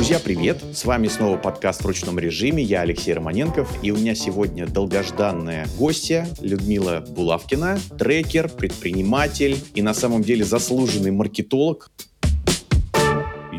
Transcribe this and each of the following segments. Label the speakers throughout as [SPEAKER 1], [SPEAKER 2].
[SPEAKER 1] Друзья, привет! С вами снова подкаст в ручном режиме. Я Алексей Романенков, и у меня сегодня долгожданная гостья Людмила Булавкина, трекер, предприниматель и на самом деле заслуженный маркетолог.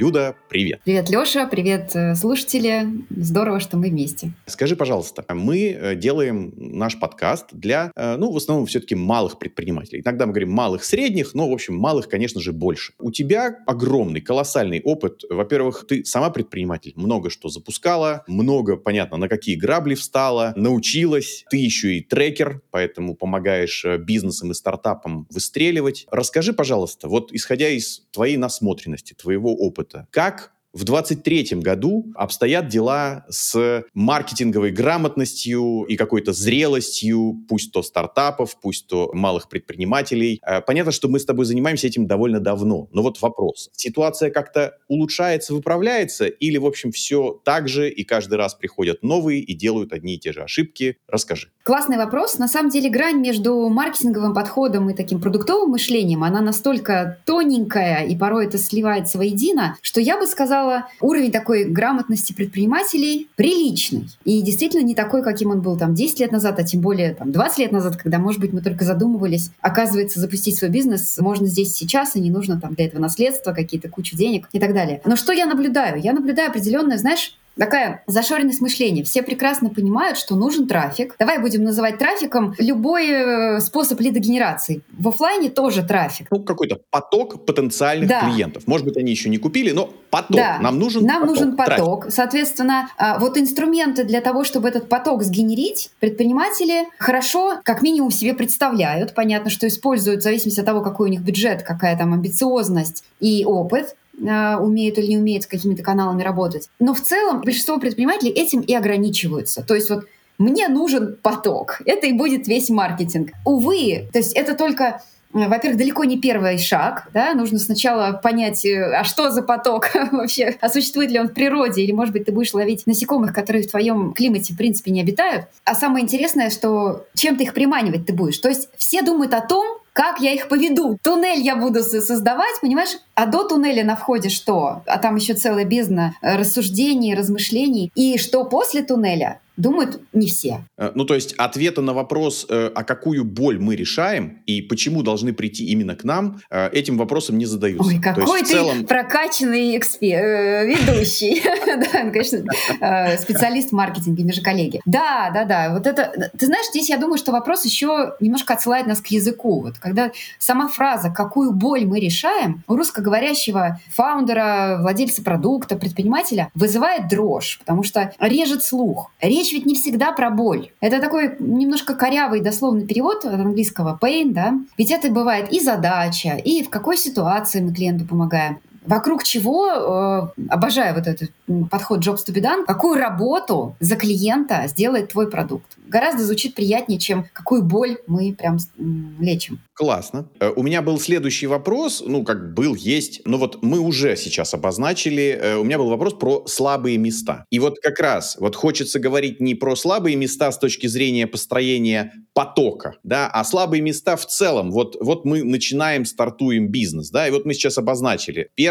[SPEAKER 1] Люда, привет.
[SPEAKER 2] Привет, Леша, привет, э, слушатели. Здорово, что мы вместе.
[SPEAKER 1] Скажи, пожалуйста, мы э, делаем наш подкаст для, э, ну, в основном все-таки малых предпринимателей. Иногда мы говорим малых, средних, но, в общем, малых, конечно же, больше. У тебя огромный, колоссальный опыт. Во-первых, ты сама предприниматель, много что запускала, много, понятно, на какие грабли встала, научилась. Ты еще и трекер, поэтому помогаешь бизнесам и стартапам выстреливать. Расскажи, пожалуйста, вот исходя из твоей насмотренности, твоего опыта, опыта. Как в 2023 году обстоят дела с маркетинговой грамотностью и какой-то зрелостью, пусть то стартапов, пусть то малых предпринимателей. Э, понятно, что мы с тобой занимаемся этим довольно давно. Но вот вопрос. Ситуация как-то улучшается, выправляется или, в общем, все так же и каждый раз приходят новые и делают одни и те же ошибки? Расскажи.
[SPEAKER 2] Классный вопрос. На самом деле грань между маркетинговым подходом и таким продуктовым мышлением, она настолько тоненькая и порой это сливается воедино, что я бы сказала, уровень такой грамотности предпринимателей приличный. И действительно не такой, каким он был там 10 лет назад, а тем более там 20 лет назад, когда, может быть, мы только задумывались. Оказывается, запустить свой бизнес можно здесь сейчас, и не нужно там для этого наследства, какие-то кучу денег и так далее. Но что я наблюдаю? Я наблюдаю определенное, знаешь, такая зашоренность мышления. Все прекрасно понимают, что нужен трафик. Давай будем называть трафиком любой э, способ лидогенерации. В офлайне тоже трафик.
[SPEAKER 1] Ну, какой-то поток потенциальных да. клиентов. Может быть, они еще не купили, но поток.
[SPEAKER 2] Да.
[SPEAKER 1] Нам нужен
[SPEAKER 2] Нам
[SPEAKER 1] поток.
[SPEAKER 2] нужен поток. Трафик. Соответственно, а, вот инструменты для того, чтобы этот поток сгенерить, предприниматели хорошо, как минимум, себе представляют. Понятно, что используют в зависимости от того, какой у них бюджет, какая там амбициозность и опыт. А, умеют или не умеют с какими-то каналами работать. Но в целом большинство предпринимателей этим и ограничиваются. То есть вот мне нужен поток. Это и будет весь маркетинг. Увы, то есть это только во-первых, далеко не первый шаг, да, нужно сначала понять, э, а что за поток вообще, а существует ли он в природе, или, может быть, ты будешь ловить насекомых, которые в твоем климате, в принципе, не обитают. А самое интересное, что чем ты их приманивать ты будешь. То есть все думают о том, как я их поведу? Туннель я буду создавать, понимаешь? А до туннеля на входе что? А там еще целая бездна э, рассуждений, размышлений. И что после туннеля? Думают не все.
[SPEAKER 1] Э, ну, то есть ответа на вопрос, э, а какую боль мы решаем и почему должны прийти именно к нам, этим вопросом не задаются.
[SPEAKER 2] Ой, какой ты целом... прокачанный эксперт, ведущий. Да, конечно, специалист в маркетинге, же коллеги. Да, да, да. Вот это... Ты знаешь, здесь я думаю, что вопрос еще немножко отсылает нас к языку. Вот когда сама фраза «какую боль мы решаем» у русскоговорящего фаундера, владельца продукта, предпринимателя вызывает дрожь, потому что режет слух. Речь ведь не всегда про боль. Это такой немножко корявый дословный перевод от английского pain, да? Ведь это бывает и задача, и в какой ситуации мы клиенту помогаем вокруг чего, э, обожаю вот этот подход Jobs to be done, какую работу за клиента сделает твой продукт. Гораздо звучит приятнее, чем какую боль мы прям лечим.
[SPEAKER 1] Классно. Э, у меня был следующий вопрос, ну, как был, есть, но вот мы уже сейчас обозначили, э, у меня был вопрос про слабые места. И вот как раз, вот хочется говорить не про слабые места с точки зрения построения потока, да, а слабые места в целом. Вот, вот мы начинаем, стартуем бизнес, да, и вот мы сейчас обозначили. Первое —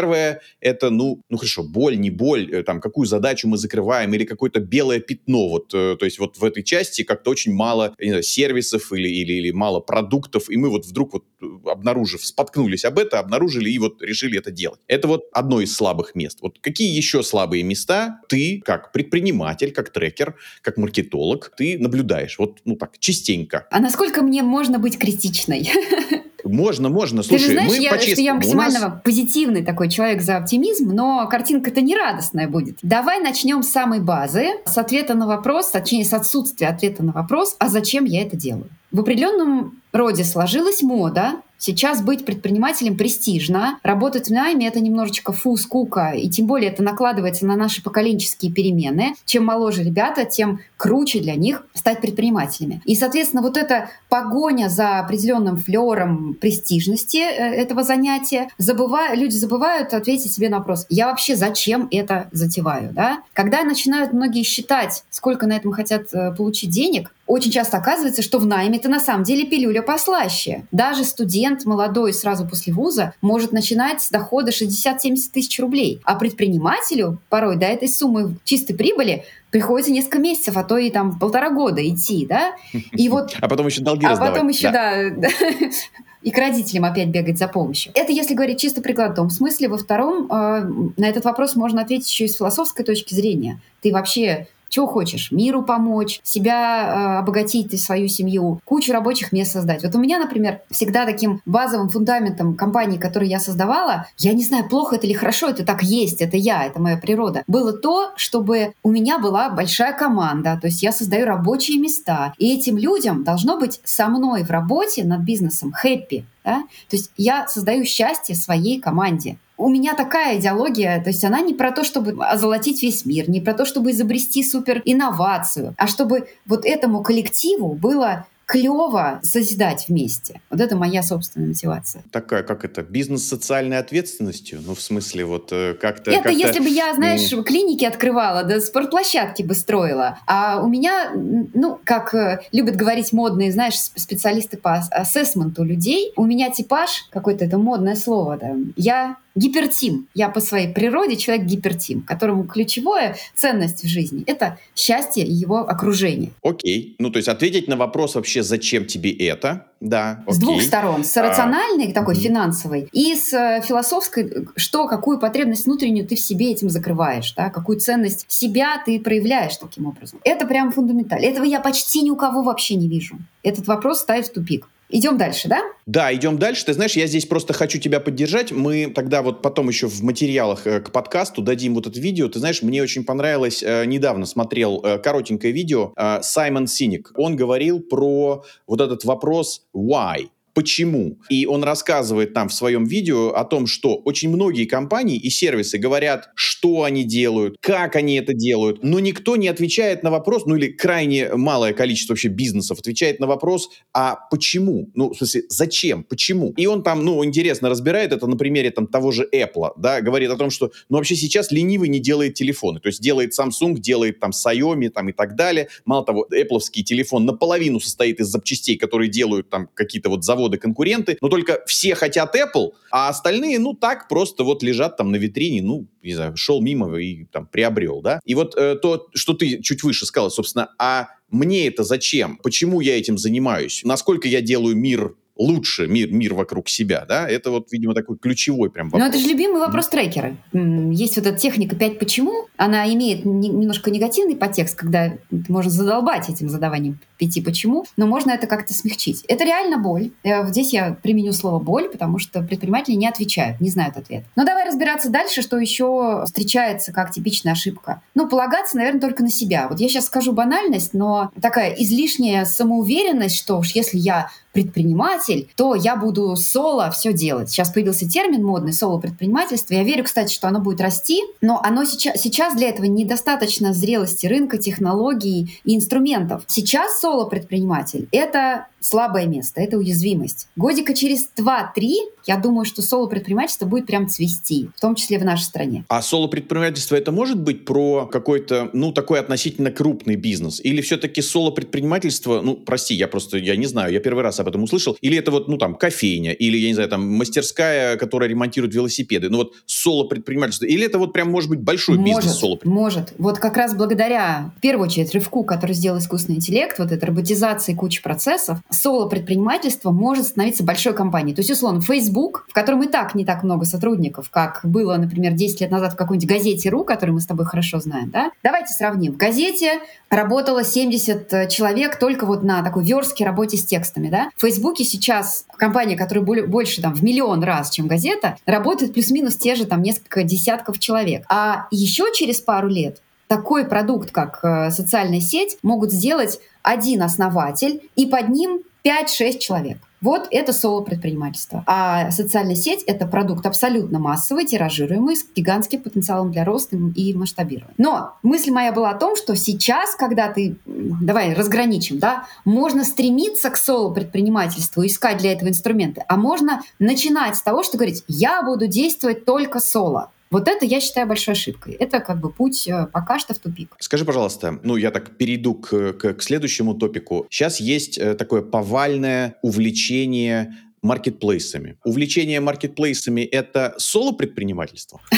[SPEAKER 1] это, ну, ну хорошо, боль, не боль, э, там, какую задачу мы закрываем или какое-то белое пятно, вот, то есть вот в этой части как-то очень мало знаю, сервисов или, или, или мало продуктов, и мы вот вдруг вот обнаружив, споткнулись об это, обнаружили и вот решили это делать. Это вот одно из слабых мест. Вот какие еще слабые места ты, как предприниматель, как трекер, как маркетолог, ты наблюдаешь? Вот, ну так, частенько.
[SPEAKER 2] А насколько мне можно быть критичной?
[SPEAKER 1] Можно, можно. Слушай,
[SPEAKER 2] Ты же знаешь, мы я, что я максимально нас... позитивный такой человек за оптимизм, но картинка-то не радостная будет. Давай начнем с самой базы, с ответа на вопрос, точнее, с отсутствия ответа на вопрос, а зачем я это делаю? В определенном роде сложилась мода Сейчас быть предпринимателем престижно, работать в найме — это немножечко фу, скука, и тем более это накладывается на наши поколенческие перемены. Чем моложе ребята, тем круче для них стать предпринимателями. И, соответственно, вот эта погоня за определенным флером престижности э, этого занятия, забывая, люди забывают ответить себе на вопрос, я вообще зачем это затеваю? Да? Когда начинают многие считать, сколько на этом хотят э, получить денег, очень часто оказывается, что в найме это на самом деле пилюля послаще. Даже студент молодой сразу после вуза может начинать с дохода 60-70 тысяч рублей. А предпринимателю порой до этой суммы чистой прибыли приходится несколько месяцев, а то и там полтора года идти, да?
[SPEAKER 1] И вот... А потом еще долги
[SPEAKER 2] А потом еще, да, и к родителям опять бегать за помощью. Это если говорить чисто прикладном смысле. Во втором, э, на этот вопрос можно ответить еще и с философской точки зрения. Ты вообще чего хочешь? Миру помочь, себя э, обогатить, свою семью, кучу рабочих мест создать. Вот у меня, например, всегда таким базовым фундаментом компании, которую я создавала, я не знаю, плохо это или хорошо, это так есть, это я, это моя природа, было то, чтобы у меня была большая команда, то есть я создаю рабочие места, и этим людям должно быть со мной в работе над бизнесом хэппи. Да? То есть я создаю счастье своей команде у меня такая идеология, то есть она не про то, чтобы озолотить весь мир, не про то, чтобы изобрести супер инновацию, а чтобы вот этому коллективу было клево созидать вместе. Вот это моя собственная мотивация.
[SPEAKER 1] Такая, как это, бизнес с социальной ответственностью? Ну, в смысле, вот э, как-то...
[SPEAKER 2] Это
[SPEAKER 1] как
[SPEAKER 2] если бы я, знаешь, mm. клиники открывала, да спортплощадки бы строила. А у меня, ну, как э, любят говорить модные, знаешь, специалисты по ассессменту людей, у меня типаж, какое-то это модное слово, да, я гипертим. Я по своей природе человек гипертим, которому ключевая ценность в жизни — это счастье и его окружение.
[SPEAKER 1] Окей. Ну, то есть ответить на вопрос вообще, зачем тебе это, да.
[SPEAKER 2] Окей. С двух сторон. С рациональной, а, такой финансовой, и с э, философской, что, какую потребность внутреннюю ты в себе этим закрываешь, да, какую ценность себя ты проявляешь таким образом. Это прям фундаментально. Этого я почти ни у кого вообще не вижу. Этот вопрос ставит в тупик. Идем дальше, да?
[SPEAKER 1] Да, идем дальше. Ты знаешь, я здесь просто хочу тебя поддержать. Мы тогда вот потом еще в материалах э, к подкасту дадим вот это видео. Ты знаешь, мне очень понравилось, э, недавно смотрел э, коротенькое видео Саймон Синик. Он говорил про вот этот вопрос «why?». Почему? И он рассказывает там в своем видео о том, что очень многие компании и сервисы говорят, что они делают, как они это делают, но никто не отвечает на вопрос, ну или крайне малое количество вообще бизнесов отвечает на вопрос, а почему? Ну, в смысле, зачем? Почему? И он там, ну, интересно разбирает это на примере там того же Apple, да, говорит о том, что, ну, вообще сейчас ленивый не делает телефоны, то есть делает Samsung, делает там Xiaomi там и так далее. Мало того, Apple телефон наполовину состоит из запчастей, которые делают там какие-то вот заводы заводы-конкуренты, но только все хотят Apple, а остальные, ну, так просто вот лежат там на витрине, ну, не знаю, шел мимо и там приобрел, да. И вот э, то, что ты чуть выше сказал, собственно, а мне это зачем? Почему я этим занимаюсь? Насколько я делаю мир лучше мир, мир вокруг себя, да, это вот, видимо, такой ключевой прям вопрос.
[SPEAKER 2] Ну, это же любимый вопрос трекера. Есть вот эта техника «пять почему», она имеет немножко негативный подтекст, когда можно задолбать этим задаванием пяти почему, но можно это как-то смягчить. Это реально боль. Э, здесь я применю слово «боль», потому что предприниматели не отвечают, не знают ответ. Но давай разбираться дальше, что еще встречается как типичная ошибка. Ну, полагаться, наверное, только на себя. Вот я сейчас скажу банальность, но такая излишняя самоуверенность, что уж если я предприниматель, то я буду соло все делать. Сейчас появился термин модный соло-предпринимательство. Я верю, кстати, что оно будет расти, но оно сейчас, сейчас для этого недостаточно зрелости рынка, технологий и инструментов. Сейчас соло-предприниматель — это слабое место, это уязвимость. Годика через 2-3, я думаю, что соло-предпринимательство будет прям цвести, в том числе в нашей стране.
[SPEAKER 1] А соло-предпринимательство это может быть про какой-то, ну, такой относительно крупный бизнес? Или все-таки соло-предпринимательство, ну, прости, я просто, я не знаю, я первый раз об этом услышал, или это вот, ну, там, кофейня, или, я не знаю, там, мастерская, которая ремонтирует велосипеды, ну, вот соло-предпринимательство, или это вот прям может быть большой
[SPEAKER 2] может,
[SPEAKER 1] бизнес соло
[SPEAKER 2] Может, вот как раз благодаря, в первую очередь, рывку, который сделал искусственный интеллект, вот этой роботизации кучи процессов, соло-предпринимательство может становиться большой компанией. То есть, условно, Facebook, в котором и так не так много сотрудников, как было, например, 10 лет назад в какой-нибудь газете РУ, которую мы с тобой хорошо знаем, да? Давайте сравним. В газете работало 70 человек только вот на такой верстке работе с текстами, да? В Фейсбуке сейчас компания, которая больше там в миллион раз, чем газета, работает плюс-минус те же там несколько десятков человек. А еще через пару лет такой продукт, как э, социальная сеть, могут сделать один основатель и под ним 5-6 человек. Вот это соло-предпринимательство. А социальная сеть — это продукт абсолютно массовый, тиражируемый, с гигантским потенциалом для роста и масштабирования. Но мысль моя была о том, что сейчас, когда ты, давай разграничим, да, можно стремиться к соло-предпринимательству, искать для этого инструменты, а можно начинать с того, что говорить, я буду действовать только соло. Вот это я считаю большой ошибкой. Это как бы путь э, пока что в тупик.
[SPEAKER 1] Скажи, пожалуйста, ну я так перейду к, к, к следующему топику. Сейчас есть э, такое повальное увлечение маркетплейсами. Увлечение маркетплейсами — это соло-предпринимательство?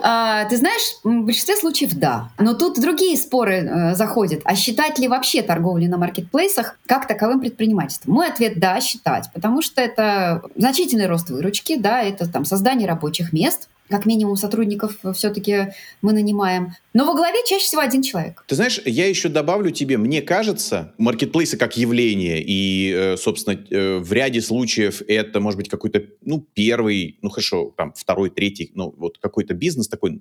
[SPEAKER 2] А, ты знаешь, в большинстве случаев да. Но тут другие споры э, заходят. А считать ли вообще торговлю на маркетплейсах как таковым предпринимательством? Мой ответ — да, считать. Потому что это значительный рост выручки, да, это там создание рабочих мест, как минимум сотрудников все-таки мы нанимаем. Но во главе чаще всего один человек.
[SPEAKER 1] Ты знаешь, я еще добавлю тебе, мне кажется, маркетплейсы как явление, и, э, собственно, э, в ряде случаев это может быть какой-то, ну, первый, ну, хорошо, там, второй, третий, ну, вот какой-то бизнес такой,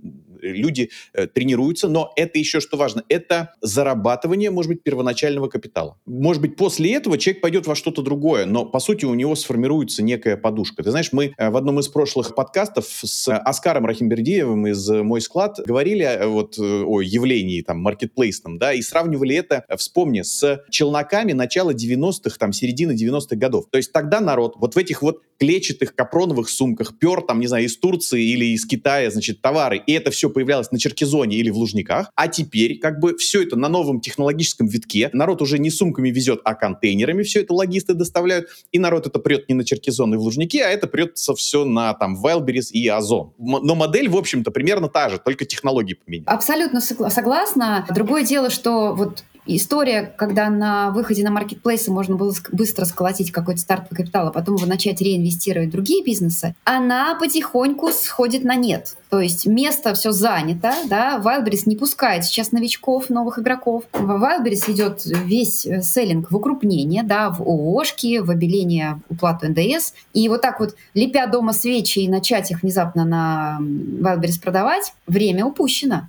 [SPEAKER 1] люди э, тренируются, но это еще что важно, это зарабатывание, может быть, первоначального капитала. Может быть, после этого человек пойдет во что-то другое, но, по сути, у него сформируется некая подушка. Ты знаешь, мы в одном из прошлых подкастов с Оскаром Рахимбердиевым из «Мой склад» говорили вот Э, о явлении там маркетплейсном, да, и сравнивали это, э, вспомни, с челноками начала 90-х, там, середины 90-х годов. То есть тогда народ вот в этих вот клетчатых капроновых сумках пер, там, не знаю, из Турции или из Китая, значит, товары, и это все появлялось на Черкизоне или в Лужниках, а теперь как бы все это на новом технологическом витке, народ уже не сумками везет, а контейнерами все это логисты доставляют, и народ это прет не на Черкизон и в Лужники, а это прется все на там Wildberries и Озон. Но модель, в общем-то, примерно та же, только технологии поменялись.
[SPEAKER 2] Абсолютно согласна. Другое дело, что вот история, когда на выходе на маркетплейсы можно было быстро сколотить какой-то стартовый капитал, а потом его начать реинвестировать в другие бизнесы, она потихоньку сходит на нет. То есть место все занято, да, Wildberries не пускает сейчас новичков, новых игроков. В Wildberries идет весь э, селлинг в укрупнение, да, в ООшки, в обеление уплату НДС. И вот так вот, лепя дома свечи и начать их внезапно на Wildberries продавать, время упущено.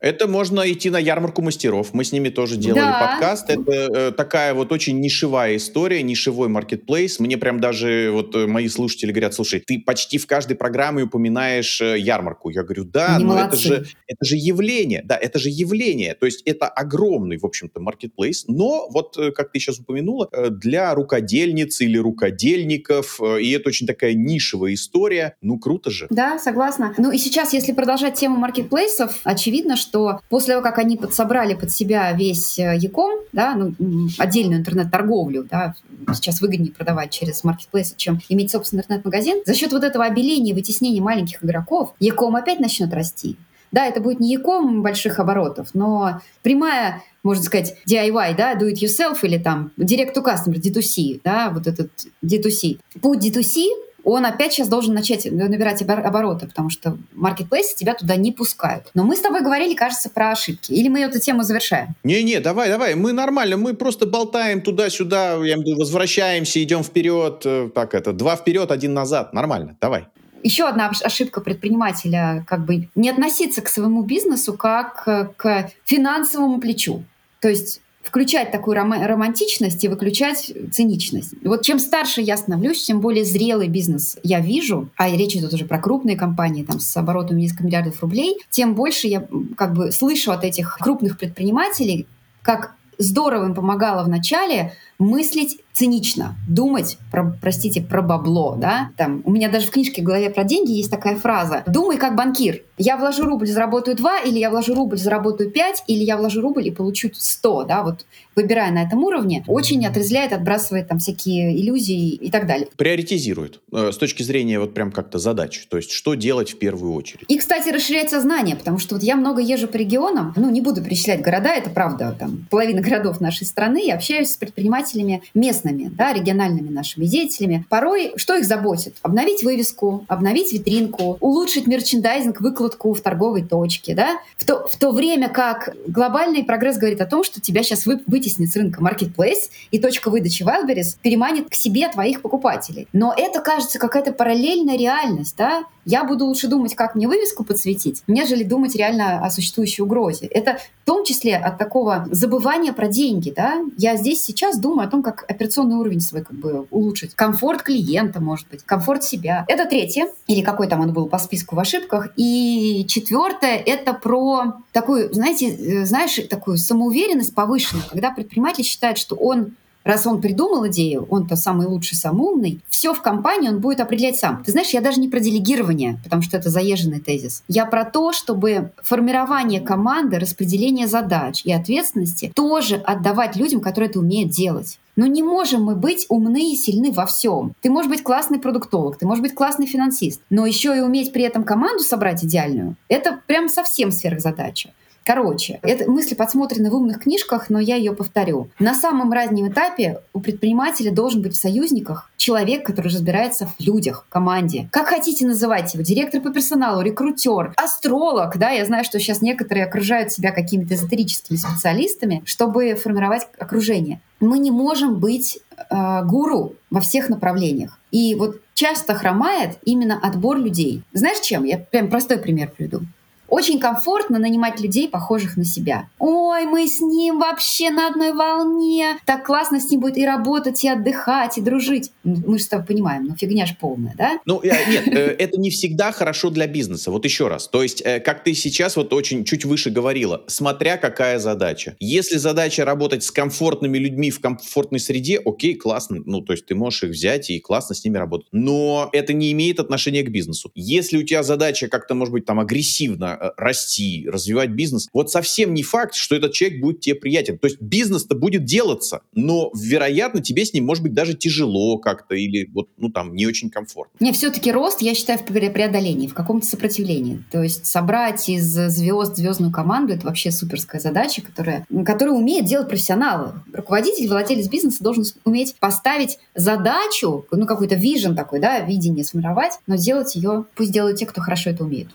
[SPEAKER 1] Это можно идти на ярмарку мастеров. Мы с ними тоже делали да. подкаст. Это э, такая вот очень нишевая история, нишевой маркетплейс. Мне прям даже вот э, мои слушатели говорят, слушай, ты почти в каждой программе упоминаешь э, ярмарку. Я говорю, да, Они но это же, это же явление. Да, это же явление. То есть это огромный, в общем-то, маркетплейс. Но вот, э, как ты сейчас упомянула, э, для рукодельниц или рукодельников. Э, и это очень такая нишевая история. Ну, круто же.
[SPEAKER 2] Да, согласна. Ну и сейчас, если продолжать тему маркетплейсов, очевидно, видно, что после того, как они подсобрали под себя весь Яком, да, ну, отдельную интернет-торговлю, да, сейчас выгоднее продавать через маркетплейсы, чем иметь собственный интернет-магазин, за счет вот этого обеления, вытеснения маленьких игроков, Яком опять начнет расти. Да, это будет не Яком больших оборотов, но прямая можно сказать, DIY, да, do it yourself или там direct to customer, D2C, да, вот этот D2C. Путь D2C он опять сейчас должен начать набирать обороты, потому что маркетплейсы тебя туда не пускают. Но мы с тобой говорили, кажется, про ошибки. Или мы эту тему завершаем?
[SPEAKER 1] Не-не, давай, давай. Мы нормально, мы просто болтаем туда-сюда, я имею в виду, возвращаемся, идем вперед. Э, так это, два вперед, один назад. Нормально, давай.
[SPEAKER 2] Еще одна ошибка предпринимателя, как бы не относиться к своему бизнесу как к финансовому плечу. То есть включать такую ром- романтичность и выключать циничность. Вот чем старше я становлюсь, тем более зрелый бизнес я вижу, а речь идет уже про крупные компании там, с оборотом несколько миллиардов рублей, тем больше я как бы слышу от этих крупных предпринимателей, как здорово им помогало в начале мыслить цинично, думать, про, простите, про бабло, да, там, у меня даже в книжке в голове про деньги есть такая фраза «Думай как банкир». Я вложу рубль, заработаю 2, или я вложу рубль, заработаю 5, или я вложу рубль и получу 100, да, вот выбирая на этом уровне, очень отрезляет, отбрасывает там всякие иллюзии и так далее.
[SPEAKER 1] Приоритизирует э, с точки зрения вот прям как-то задач, то есть что делать в первую очередь.
[SPEAKER 2] И, кстати, расширяет сознание, потому что вот я много езжу по регионам, ну, не буду перечислять города, это правда, там, половина городов нашей страны, я общаюсь с предпринимателями местными, да, региональными нашими деятелями. Порой что их заботит? Обновить вывеску, обновить витринку, улучшить мерчендайзинг, выкладку в торговой точке, да? В то, в то время как глобальный прогресс говорит о том, что тебя сейчас вы, вытеснит с рынка Marketplace и точка выдачи Wildberries переманит к себе твоих покупателей. Но это, кажется, какая-то параллельная реальность, да? Я буду лучше думать, как мне вывеску подсветить, нежели думать реально о существующей угрозе. Это в том числе от такого забывания про деньги, да? Я здесь сейчас думаю о том, как операционный уровень свой как бы улучшить. Комфорт клиента, может быть, комфорт себя. Это третье, или какой там он был по списку в ошибках. И четвертое — это про такую, знаете, э, знаешь, такую самоуверенность повышенную, когда предприниматель считает, что он раз он придумал идею, он-то самый лучший, самый умный, все в компании он будет определять сам. Ты знаешь, я даже не про делегирование, потому что это заезженный тезис. Я про то, чтобы формирование команды, распределение задач и ответственности тоже отдавать людям, которые это умеют делать. Но не можем мы быть умны и сильны во всем. Ты можешь быть классный продуктолог, ты можешь быть классный финансист, но еще и уметь при этом команду собрать идеальную. Это прям совсем сверхзадача. Короче, это мысли подсмотрены в умных книжках, но я ее повторю. На самом раннем этапе у предпринимателя должен быть в союзниках человек, который разбирается в людях, в команде. Как хотите называть его, директор по персоналу, рекрутер, астролог, да, я знаю, что сейчас некоторые окружают себя какими-то эзотерическими специалистами, чтобы формировать окружение. Мы не можем быть э, гуру во всех направлениях. И вот часто хромает именно отбор людей. Знаешь чем? Я прям простой пример приведу. Очень комфортно нанимать людей, похожих на себя. Ой, мы с ним вообще на одной волне. Так классно с ним будет и работать, и отдыхать, и дружить. Мы же с тобой понимаем, ну фигня ж полная, да?
[SPEAKER 1] Ну, нет, э, это не всегда хорошо для бизнеса. Вот еще раз. То есть, э, как ты сейчас вот очень чуть выше говорила, смотря какая задача. Если задача работать с комфортными людьми в комфортной среде, окей, классно. Ну, то есть ты можешь их взять и классно с ними работать. Но это не имеет отношения к бизнесу. Если у тебя задача как-то, может быть, там агрессивно Э, расти, развивать бизнес, вот совсем не факт, что этот человек будет тебе приятен. То есть бизнес-то будет делаться, но, вероятно, тебе с ним, может быть, даже тяжело как-то или вот, ну, там, не очень комфортно.
[SPEAKER 2] Не, все-таки рост, я считаю, в преодолении, в каком-то сопротивлении. То есть собрать из звезд звездную команду — это вообще суперская задача, которая, которая умеет делать профессионалы. Руководитель, владелец бизнеса должен уметь поставить задачу, ну, какой-то вижен такой, да, видение сформировать, но сделать ее, пусть делают те, кто хорошо это умеет.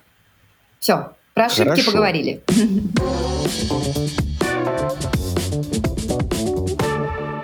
[SPEAKER 2] Все, про ошибки Хорошо. поговорили.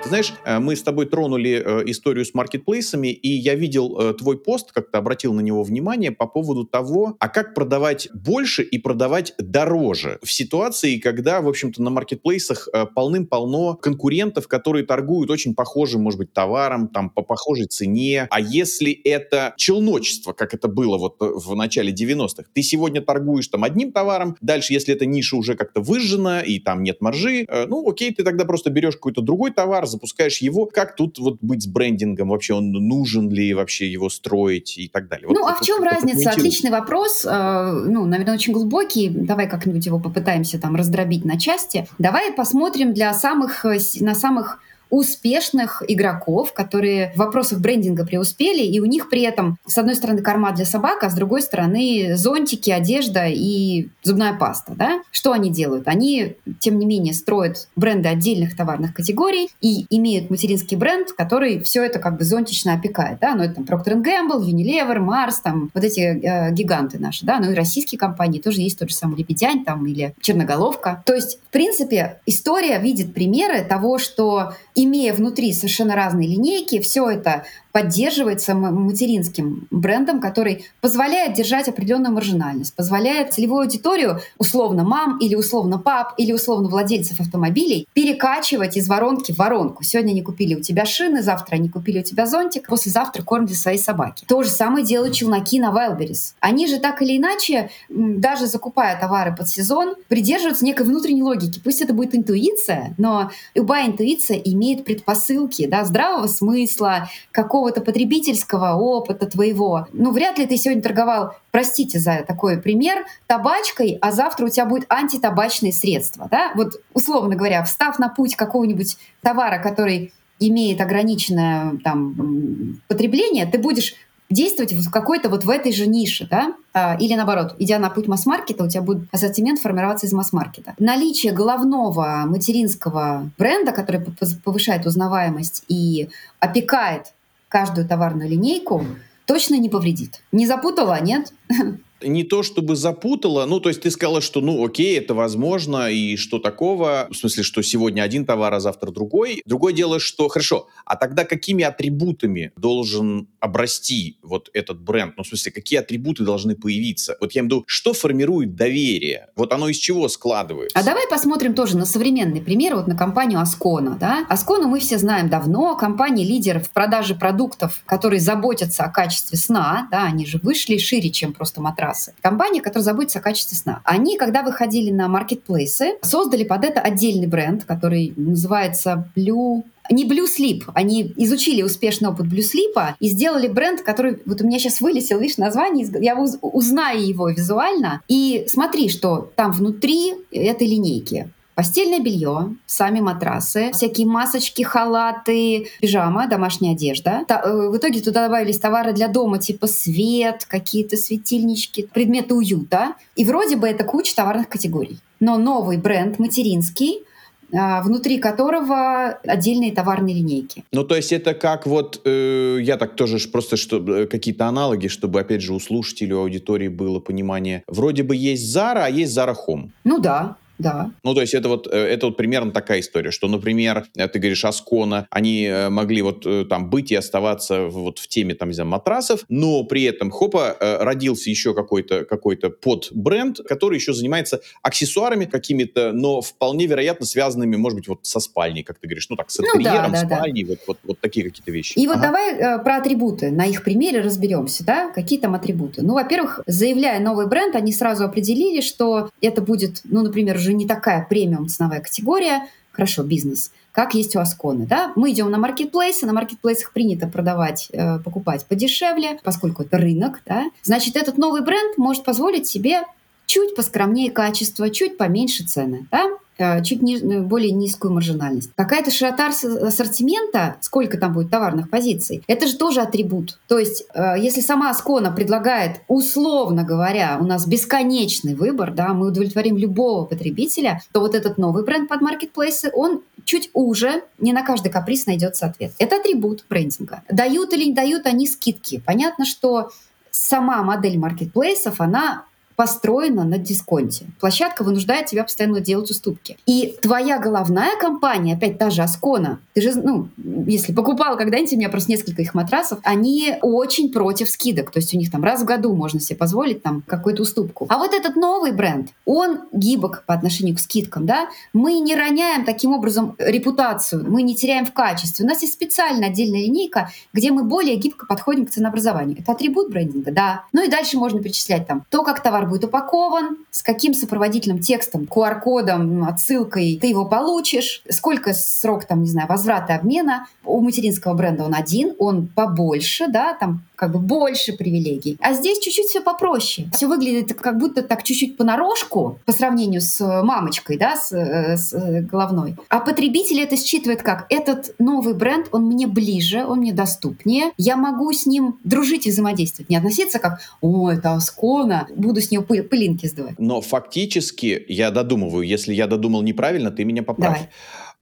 [SPEAKER 1] знаешь, э, мы с тобой тронули э, историю с маркетплейсами, и я видел э, твой пост, как-то обратил на него внимание по поводу того, а как продавать больше и продавать дороже в ситуации, когда, в общем-то, на маркетплейсах полным-полно конкурентов, которые торгуют очень похожим, может быть, товаром, там, по похожей цене. А если это челночество, как это было вот в начале 90-х, ты сегодня торгуешь там одним товаром, дальше, если эта ниша уже как-то выжжена, и там нет маржи, ну, окей, ты тогда просто берешь какой-то другой товар, запускаешь его. Как тут вот быть с брендингом? Вообще он нужен ли вообще его строить и так далее?
[SPEAKER 2] Ну,
[SPEAKER 1] вот,
[SPEAKER 2] а в чем разница? Отличный вопрос. Э, ну, наверное, очень глубокий. Давай как-нибудь его попытаемся там раздробить на части. Давай посмотрим для самых, э, на самых успешных игроков, которые в вопросах брендинга преуспели, и у них при этом, с одной стороны, корма для собак, а с другой стороны, зонтики, одежда и зубная паста. Да? Что они делают? Они, тем не менее, строят бренды отдельных товарных категорий и имеют материнский бренд, который все это как бы зонтично опекает. Да? Ну, это там Procter Gamble, Unilever, Mars, там вот эти э, гиганты наши. Да? Ну и российские компании тоже есть тот же самый Лебедянь там, или Черноголовка. То есть, в принципе, история видит примеры того, что имея внутри совершенно разные линейки, все это поддерживается материнским брендом, который позволяет держать определенную маржинальность, позволяет целевую аудиторию, условно мам или условно пап или условно владельцев автомобилей, перекачивать из воронки в воронку. Сегодня они купили у тебя шины, завтра они купили у тебя зонтик, послезавтра корм для своей собаки. То же самое делают челноки на Wildberries. Они же так или иначе, даже закупая товары под сезон, придерживаются некой внутренней логики. Пусть это будет интуиция, но любая интуиция имеет предпосылки да, здравого смысла, какого какого-то потребительского опыта твоего. Ну, вряд ли ты сегодня торговал, простите за такой пример, табачкой, а завтра у тебя будет антитабачные средства. Да? Вот, условно говоря, встав на путь какого-нибудь товара, который имеет ограниченное там, потребление, ты будешь действовать в какой-то вот в этой же нише, да, а, или наоборот, идя на путь масс-маркета, у тебя будет ассортимент формироваться из масс-маркета. Наличие головного материнского бренда, который повышает узнаваемость и опекает каждую товарную линейку, точно не повредит. Не запутала, нет?
[SPEAKER 1] Не то чтобы запутала, ну, то есть ты сказала, что, ну, окей, это возможно, и что такого, в смысле, что сегодня один товар, а завтра другой. Другое дело, что, хорошо, а тогда какими атрибутами должен обрасти вот этот бренд? Ну, в смысле, какие атрибуты должны появиться? Вот я имею в виду, что формирует доверие? Вот оно из чего складывается?
[SPEAKER 2] А давай посмотрим тоже на современный пример, вот на компанию Аскона, да? Аскону мы все знаем давно, компания лидер в продаже продуктов, которые заботятся о качестве сна, да, они же вышли шире, чем просто матрасы. Компания, которая заботится о качестве сна. Они, когда выходили на маркетплейсы, создали под это отдельный бренд, который называется Blue не Blue Sleep. Они изучили успешный опыт Blue Sleep и сделали бренд, который вот у меня сейчас вылетел, видишь, название, я узнаю его визуально. И смотри, что там внутри этой линейки постельное белье, сами матрасы, всякие масочки, халаты, пижама, домашняя одежда. Э, в итоге туда добавились товары для дома, типа свет, какие-то светильнички, предметы уюта. И вроде бы это куча товарных категорий. Но новый бренд материнский а, внутри которого отдельные товарные линейки.
[SPEAKER 1] Ну, то есть это как вот, э, я так тоже просто что, какие-то аналоги, чтобы, опять же, у слушателей, у аудитории было понимание. Вроде бы есть Zara, а есть Zara Home.
[SPEAKER 2] Ну да, да.
[SPEAKER 1] Ну, то есть это вот, э, это вот примерно такая история, что, например, э, ты говоришь, Аскона, они э, могли вот там быть и оставаться вот в теме, там, не знаю, матрасов, но при этом, хопа, родился еще какой-то какой под бренд, который еще занимается аксессуарами какими-то, но вполне вероятно связанными, может быть, вот со спальней, как ты говоришь, ну так, с интерьером, ну, да, да, спальней, да. Вот, вот, вот такие какие-то вещи.
[SPEAKER 2] И ага. вот давай э, про атрибуты, на их примере разберемся, да, какие там атрибуты. Ну, во-первых, заявляя новый бренд, они сразу определили, что это будет, ну, например, уже не такая премиум ценовая категория, хорошо, бизнес, как есть у Асконы. Да? Мы идем на маркетплейсы, на маркетплейсах принято продавать, э, покупать подешевле, поскольку это рынок. Да? Значит, этот новый бренд может позволить себе чуть поскромнее качество, чуть поменьше цены. Да? Э, чуть ни, э, более низкую маржинальность. Какая-то широта ассортимента, сколько там будет товарных позиций, это же тоже атрибут. То есть, э, если сама Аскона предлагает, условно говоря, у нас бесконечный выбор, да, мы удовлетворим любого потребителя, то вот этот новый бренд под маркетплейсы, он чуть уже, не на каждый каприз найдется ответ. Это атрибут брендинга. Дают или не дают они скидки. Понятно, что сама модель маркетплейсов, она построена на дисконте. Площадка вынуждает тебя постоянно делать уступки. И твоя головная компания, опять та же Аскона, ты же, ну, если покупал когда-нибудь, у меня просто несколько их матрасов, они очень против скидок. То есть у них там раз в году можно себе позволить там какую-то уступку. А вот этот новый бренд, он гибок по отношению к скидкам, да? Мы не роняем таким образом репутацию, мы не теряем в качестве. У нас есть специальная отдельная линейка, где мы более гибко подходим к ценообразованию. Это атрибут брендинга, да. Ну и дальше можно перечислять там то, как товар будет упакован, с каким сопроводительным текстом, QR-кодом, отсылкой ты его получишь, сколько срок, там, не знаю, возврата обмена. У материнского бренда он один, он побольше, да, там как бы больше привилегий. А здесь чуть-чуть все попроще. Все выглядит как будто так чуть-чуть понарошку по сравнению с мамочкой, да, с, э, с э, головной. А потребитель это считывает как этот новый бренд, он мне ближе, он мне доступнее. Я могу с ним дружить и взаимодействовать. Не относиться как, о, это Аскона, буду с нее пыль, пылинки сдавать.
[SPEAKER 1] Но фактически я додумываю, если я додумал неправильно, ты меня поправь. Давай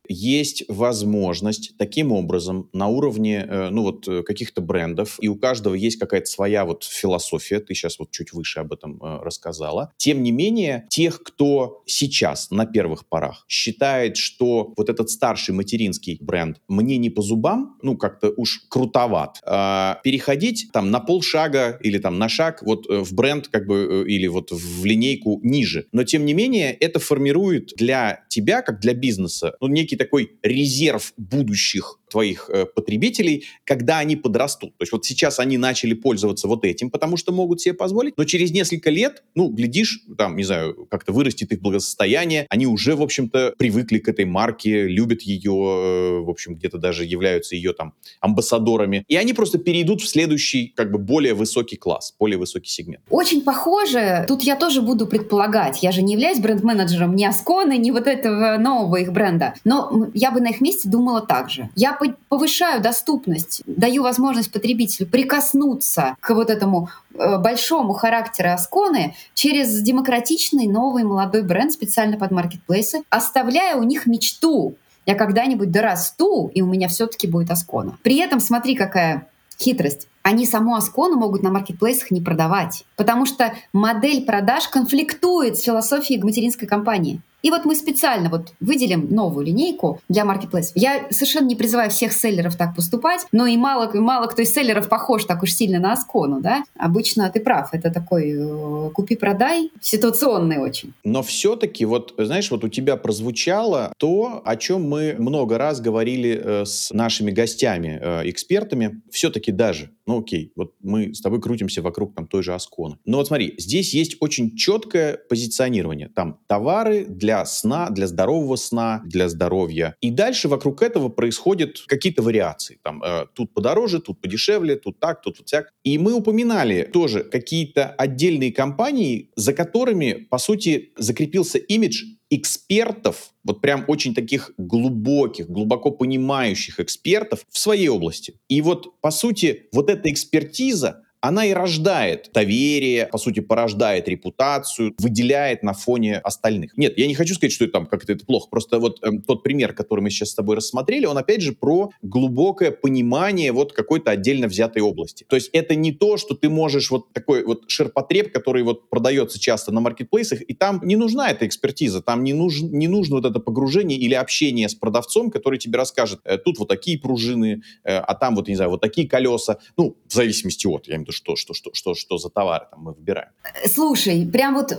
[SPEAKER 1] есть возможность таким образом на уровне, э, ну вот, э, каких-то брендов, и у каждого есть какая-то своя вот философия, ты сейчас вот чуть выше об этом э, рассказала. Тем не менее, тех, кто сейчас на первых порах считает, что вот этот старший материнский бренд мне не по зубам, ну как-то уж крутоват, э, переходить там на полшага или там на шаг вот в бренд как бы или вот в линейку ниже. Но тем не менее, это формирует для тебя, как для бизнеса, ну некий такой резерв будущих твоих э, потребителей, когда они подрастут. То есть вот сейчас они начали пользоваться вот этим, потому что могут себе позволить, но через несколько лет, ну, глядишь, там, не знаю, как-то вырастет их благосостояние, они уже, в общем-то, привыкли к этой марке, любят ее, э, в общем, где-то даже являются ее там амбассадорами, и они просто перейдут в следующий, как бы, более высокий класс, более высокий сегмент.
[SPEAKER 2] Очень похоже, тут я тоже буду предполагать, я же не являюсь бренд-менеджером ни Асконы, ни вот этого нового их бренда, но я бы на их месте думала так же. Я повышаю доступность, даю возможность потребителю прикоснуться к вот этому э, большому характеру Асконы через демократичный новый молодой бренд специально под маркетплейсы, оставляя у них мечту. Я когда-нибудь дорасту, и у меня все-таки будет Аскона. При этом смотри, какая хитрость. Они саму Аскону могут на маркетплейсах не продавать, потому что модель продаж конфликтует с философией материнской компании. И вот мы специально вот выделим новую линейку для маркетплейсов. Я совершенно не призываю всех селлеров так поступать, но и мало, мало кто из селлеров похож так уж сильно на Аскону, да? Обычно ты прав, это такой э, купи-продай, ситуационный очень.
[SPEAKER 1] Но все-таки вот, знаешь, вот у тебя прозвучало то, о чем мы много раз говорили э, с нашими гостями, э, экспертами. Все-таки даже, ну окей, вот мы с тобой крутимся вокруг там той же Асконы. Но вот смотри, здесь есть очень четкое позиционирование. Там товары для сна, для здорового сна, для здоровья. И дальше вокруг этого происходят какие-то вариации. Там, э, тут подороже, тут подешевле, тут так, тут вот всяк. И мы упоминали тоже какие-то отдельные компании, за которыми, по сути, закрепился имидж экспертов, вот прям очень таких глубоких, глубоко понимающих экспертов в своей области. И вот, по сути, вот эта экспертиза, она и рождает доверие, по сути, порождает репутацию, выделяет на фоне остальных. Нет, я не хочу сказать, что это там как-то это плохо. Просто вот э, тот пример, который мы сейчас с тобой рассмотрели, он опять же про глубокое понимание вот какой-то отдельно взятой области. То есть это не то, что ты можешь вот такой вот ширпотреб, который вот продается часто на маркетплейсах, и там не нужна эта экспертиза, там не, нуж, не нужно вот это погружение или общение с продавцом, который тебе расскажет, э, тут вот такие пружины, э, а там вот, не знаю, вот такие колеса. Ну, в зависимости от, я виду, что, что, что, что, что за товары там мы выбираем.
[SPEAKER 2] Слушай, прям вот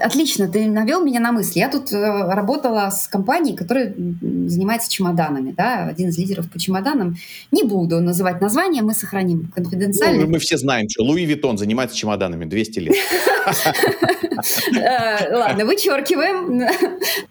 [SPEAKER 2] отлично, ты навел меня на мысль. Я тут э, работала с компанией, которая занимается чемоданами, да, один из лидеров по чемоданам. Не буду называть название, мы сохраним конфиденциально.
[SPEAKER 1] Ну, мы все знаем, что Луи Виттон занимается чемоданами 200 лет.
[SPEAKER 2] Э, ладно, вычеркиваем.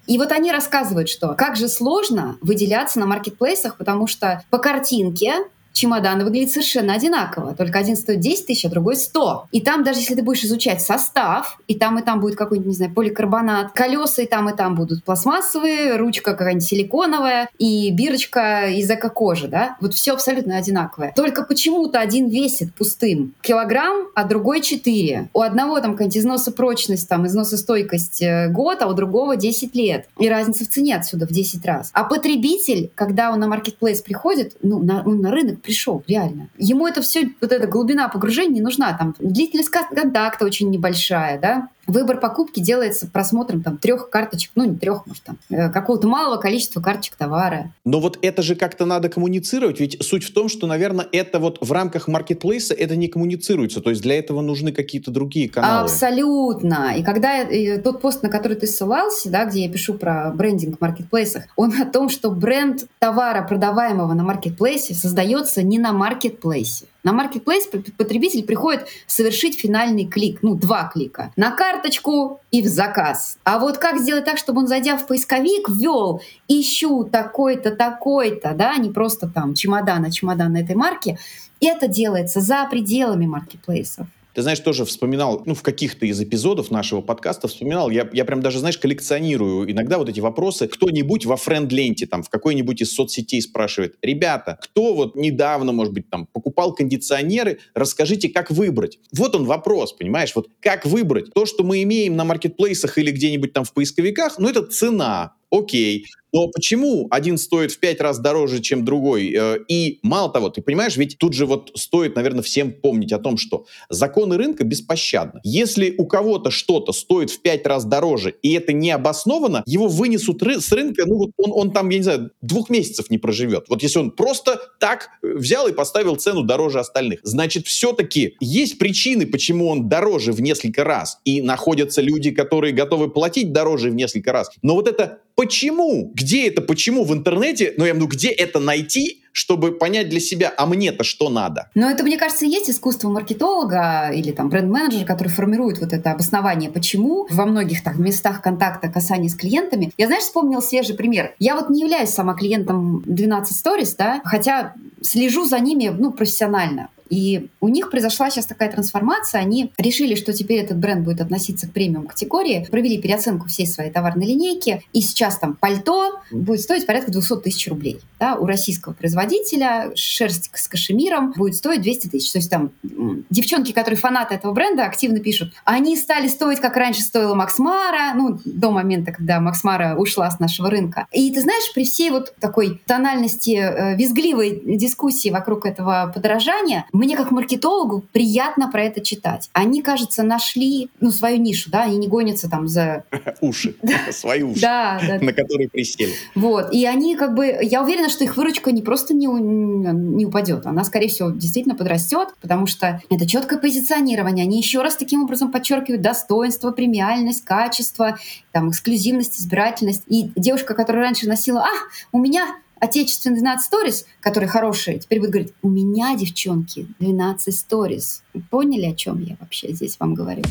[SPEAKER 2] И вот они рассказывают, что как же сложно выделяться на маркетплейсах, потому что по картинке чемоданы выглядят совершенно одинаково. Только один стоит 10 тысяч, а другой 100. И там, даже если ты будешь изучать состав, и там, и там будет какой-нибудь, не знаю, поликарбонат, колеса и там, и там будут пластмассовые, ручка какая-нибудь силиконовая и бирочка из эко-кожи, да? Вот все абсолютно одинаковое. Только почему-то один весит пустым килограмм, а другой 4. У одного там какая-нибудь износопрочность, там, износостойкость э, год, а у другого 10 лет. И разница в цене отсюда в 10 раз. А потребитель, когда он на маркетплейс приходит, ну, на, он на рынок пришел, реально. Ему это все, вот эта глубина погружения не нужна. Там длительность контакта очень небольшая, да, Выбор покупки делается просмотром там трех карточек, ну не трех, может там, э, какого-то малого количества карточек товара.
[SPEAKER 1] Но вот это же как-то надо коммуницировать, ведь суть в том, что, наверное, это вот в рамках маркетплейса это не коммуницируется, то есть для этого нужны какие-то другие каналы.
[SPEAKER 2] Абсолютно. И когда и тот пост, на который ты ссылался, да, где я пишу про брендинг в маркетплейсах, он о том, что бренд товара, продаваемого на маркетплейсе, создается не на маркетплейсе. На маркетплейс потребитель приходит совершить финальный клик, ну, два клика, на карточку и в заказ. А вот как сделать так, чтобы он, зайдя в поисковик, ввел «ищу такой-то, такой-то», да, не просто там чемодана, чемодан этой марки, это делается за пределами маркетплейсов.
[SPEAKER 1] Ты знаешь, тоже вспоминал, ну, в каких-то из эпизодов нашего подкаста вспоминал, я, я прям даже, знаешь, коллекционирую иногда вот эти вопросы. Кто-нибудь во френд-ленте, там, в какой-нибудь из соцсетей спрашивает, ребята, кто вот недавно, может быть, там, покупал кондиционеры, расскажите, как выбрать. Вот он вопрос, понимаешь, вот как выбрать. То, что мы имеем на маркетплейсах или где-нибудь там в поисковиках, ну, это цена, окей. Но почему один стоит в пять раз дороже, чем другой? Э, и мало того, ты понимаешь, ведь тут же вот стоит, наверное, всем помнить о том, что законы рынка беспощадны. Если у кого-то что-то стоит в пять раз дороже, и это не обосновано, его вынесут ры- с рынка, ну вот он, он там, я не знаю, двух месяцев не проживет. Вот если он просто так взял и поставил цену дороже остальных. Значит, все-таки есть причины, почему он дороже в несколько раз. И находятся люди, которые готовы платить дороже в несколько раз. Но вот это почему? Где это почему в интернете? Ну, я виду, где это найти? чтобы понять для себя, а мне-то что надо.
[SPEAKER 2] Но это, мне кажется, есть искусство маркетолога или там бренд-менеджера, который формирует вот это обоснование, почему во многих так местах контакта, касания с клиентами. Я, знаешь, вспомнил свежий пример. Я вот не являюсь сама клиентом 12 Stories, да, хотя слежу за ними, ну, профессионально. И у них произошла сейчас такая трансформация. Они решили, что теперь этот бренд будет относиться к премиум категории, провели переоценку всей своей товарной линейки, и сейчас там пальто будет стоить порядка 200 тысяч рублей. Да, у российского производителя шерсть с кашемиром будет стоить 200 тысяч. То есть там девчонки, которые фанаты этого бренда, активно пишут, они стали стоить, как раньше стоила Максмара, ну, до момента, когда Максмара ушла с нашего рынка. И ты знаешь, при всей вот такой тональности э, визгливой дискуссии вокруг этого подорожания, мне как маркетологу приятно про это читать. Они, кажется, нашли ну, свою нишу, да, они не гонятся там за...
[SPEAKER 1] Уши, свои уши, на которые присели.
[SPEAKER 2] Вот, и они как бы, я уверена, что их выручка не просто не, не упадет, она, скорее всего, действительно подрастет, потому что это четкое позиционирование. Они еще раз таким образом подчеркивают достоинство, премиальность, качество, там, эксклюзивность, избирательность. И девушка, которая раньше носила, а, у меня отечественный 12 сторис, которые хорошие, теперь будет говорить, у меня, девчонки, 12 сторис. Поняли, о чем я вообще здесь вам говорю?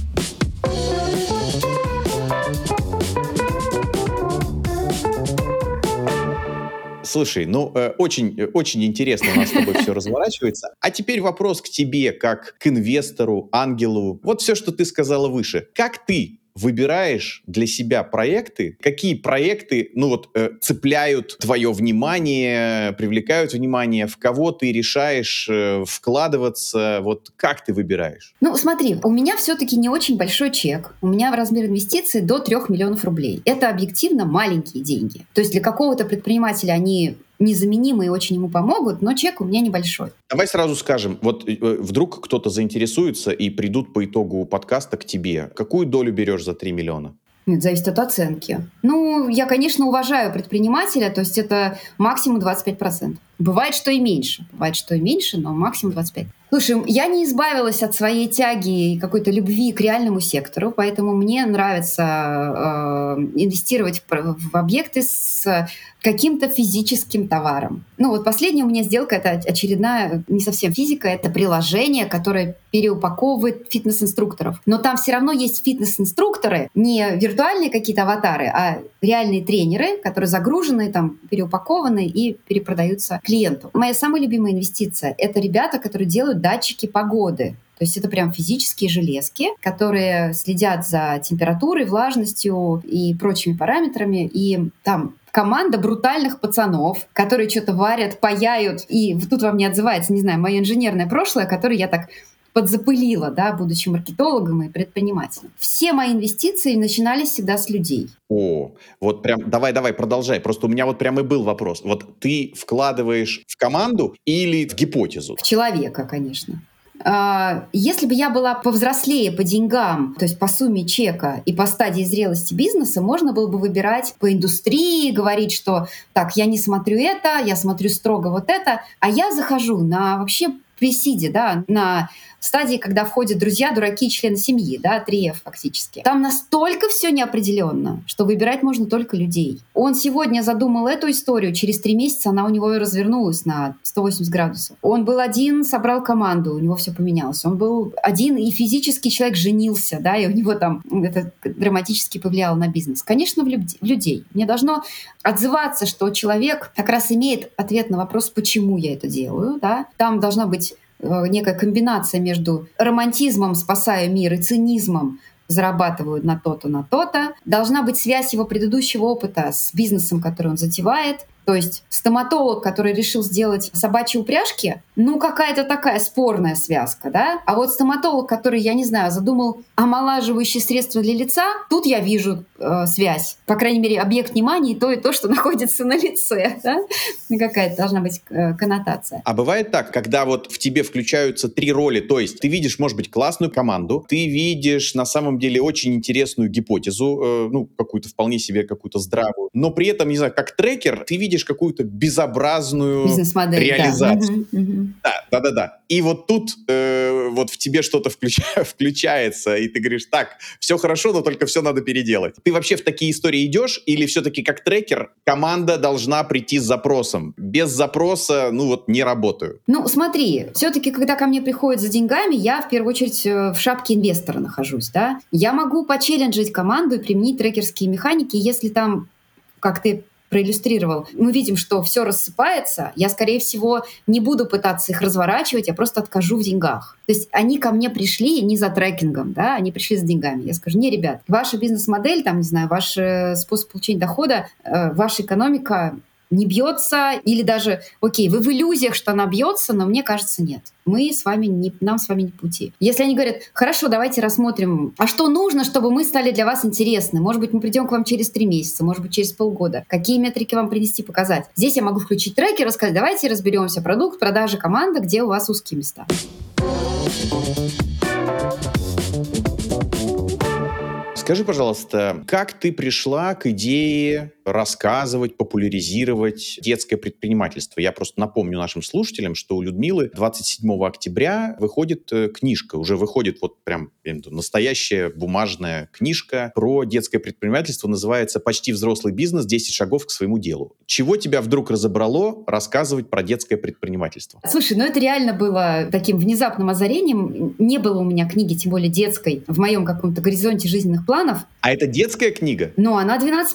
[SPEAKER 1] Слушай, ну э, очень, э, очень интересно у нас с тобой все разворачивается. А теперь вопрос к тебе, как к инвестору, ангелу. Вот все, что ты сказала выше. Как ты выбираешь для себя проекты, какие проекты, ну вот, э, цепляют твое внимание, привлекают внимание, в кого ты решаешь э, вкладываться, вот как ты выбираешь?
[SPEAKER 2] Ну, смотри, у меня все-таки не очень большой чек. У меня в размер инвестиций до 3 миллионов рублей. Это объективно маленькие деньги. То есть для какого-то предпринимателя они незаменимые и очень ему помогут, но чек у меня небольшой.
[SPEAKER 1] Давай сразу скажем, вот э, вдруг кто-то заинтересуется и придут по итогу подкаста к тебе. Какую долю берешь за 3 миллиона?
[SPEAKER 2] Нет, зависит от оценки. Ну, я, конечно, уважаю предпринимателя, то есть это максимум 25%. Бывает, что и меньше. Бывает, что и меньше, но максимум 25%. Слушай, я не избавилась от своей тяги и какой-то любви к реальному сектору, поэтому мне нравится э, инвестировать в, в объекты с каким-то физическим товаром. Ну вот последняя у меня сделка, это очередная, не совсем физика, это приложение, которое переупаковывает фитнес-инструкторов. Но там все равно есть фитнес-инструкторы, не виртуальные какие-то аватары, а реальные тренеры, которые загружены, там, переупакованы и перепродаются клиенту. Моя самая любимая инвестиция — это ребята, которые делают датчики погоды. То есть это прям физические железки, которые следят за температурой, влажностью и прочими параметрами. И там команда брутальных пацанов, которые что-то варят, паяют. И тут вам не отзывается, не знаю, мое инженерное прошлое, которое я так подзапылила, да, будучи маркетологом и предпринимателем. Все мои инвестиции начинались всегда с людей.
[SPEAKER 1] О, вот прям, давай, давай, продолжай. Просто у меня вот прям и был вопрос. Вот ты вкладываешь в команду или в гипотезу?
[SPEAKER 2] В человека, конечно. А, если бы я была повзрослее по деньгам, то есть по сумме чека и по стадии зрелости бизнеса, можно было бы выбирать по индустрии, говорить, что так, я не смотрю это, я смотрю строго вот это, а я захожу на вообще пресиде, да, на стадии, когда входят друзья, дураки и члены семьи, да, 3F фактически. Там настолько все неопределенно, что выбирать можно только людей. Он сегодня задумал эту историю, через три месяца она у него развернулась на 180 градусов. Он был один, собрал команду, у него все поменялось. Он был один, и физически человек женился, да, и у него там это драматически повлияло на бизнес. Конечно, в, люб- в людей. Мне должно отзываться, что человек как раз имеет ответ на вопрос, почему я это делаю, да. Там должна быть некая комбинация между романтизмом «спасаю мир» и цинизмом зарабатывают на то-то, на то-то. Должна быть связь его предыдущего опыта с бизнесом, который он затевает. То есть стоматолог, который решил сделать собачьи упряжки, ну какая-то такая спорная связка, да? А вот стоматолог, который, я не знаю, задумал омолаживающие средства для лица, тут я вижу э, связь. По крайней мере, объект внимания и то, и то, что находится на лице, да? Какая-то должна быть э, коннотация.
[SPEAKER 1] А бывает так, когда вот в тебе включаются три роли, то есть ты видишь, может быть, классную команду, ты видишь на самом деле очень интересную гипотезу, э, ну, какую-то вполне себе, какую-то здравую, но при этом, не знаю, как трекер, ты видишь видишь какую-то безобразную реализацию. Да. да, да, да, И вот тут э, вот в тебе что-то включа, включается, и ты говоришь, так, все хорошо, но только все надо переделать. Ты вообще в такие истории идешь, или все-таки как трекер команда должна прийти с запросом? Без запроса, ну вот, не работаю.
[SPEAKER 2] Ну, смотри, все-таки, когда ко мне приходят за деньгами, я в первую очередь э, в шапке инвестора нахожусь, да. Я могу почелленджить команду и применить трекерские механики, если там как ты проиллюстрировал, мы видим, что все рассыпается, я, скорее всего, не буду пытаться их разворачивать, я просто откажу в деньгах. То есть они ко мне пришли не за трекингом, да, они пришли с деньгами. Я скажу, не, ребят, ваша бизнес-модель, там, не знаю, ваш э, способ получения дохода, э, ваша экономика не бьется, или даже, окей, вы в иллюзиях, что она бьется, но мне кажется, нет. Мы с вами не, нам с вами не пути. Если они говорят, хорошо, давайте рассмотрим, а что нужно, чтобы мы стали для вас интересны? Может быть, мы придем к вам через три месяца, может быть, через полгода. Какие метрики вам принести, показать? Здесь я могу включить треки, рассказать, давайте разберемся, продукт, продажи, команда, где у вас узкие места.
[SPEAKER 1] Скажи, пожалуйста, как ты пришла к идее рассказывать, популяризировать детское предпринимательство. Я просто напомню нашим слушателям, что у Людмилы 27 октября выходит э, книжка, уже выходит вот прям настоящая бумажная книжка про детское предпринимательство, называется «Почти взрослый бизнес. 10 шагов к своему делу». Чего тебя вдруг разобрало рассказывать про детское предпринимательство?
[SPEAKER 2] Слушай, ну это реально было таким внезапным озарением. Не было у меня книги, тем более детской, в моем каком-то горизонте жизненных планов.
[SPEAKER 1] А это детская книга?
[SPEAKER 2] Ну, она 12+,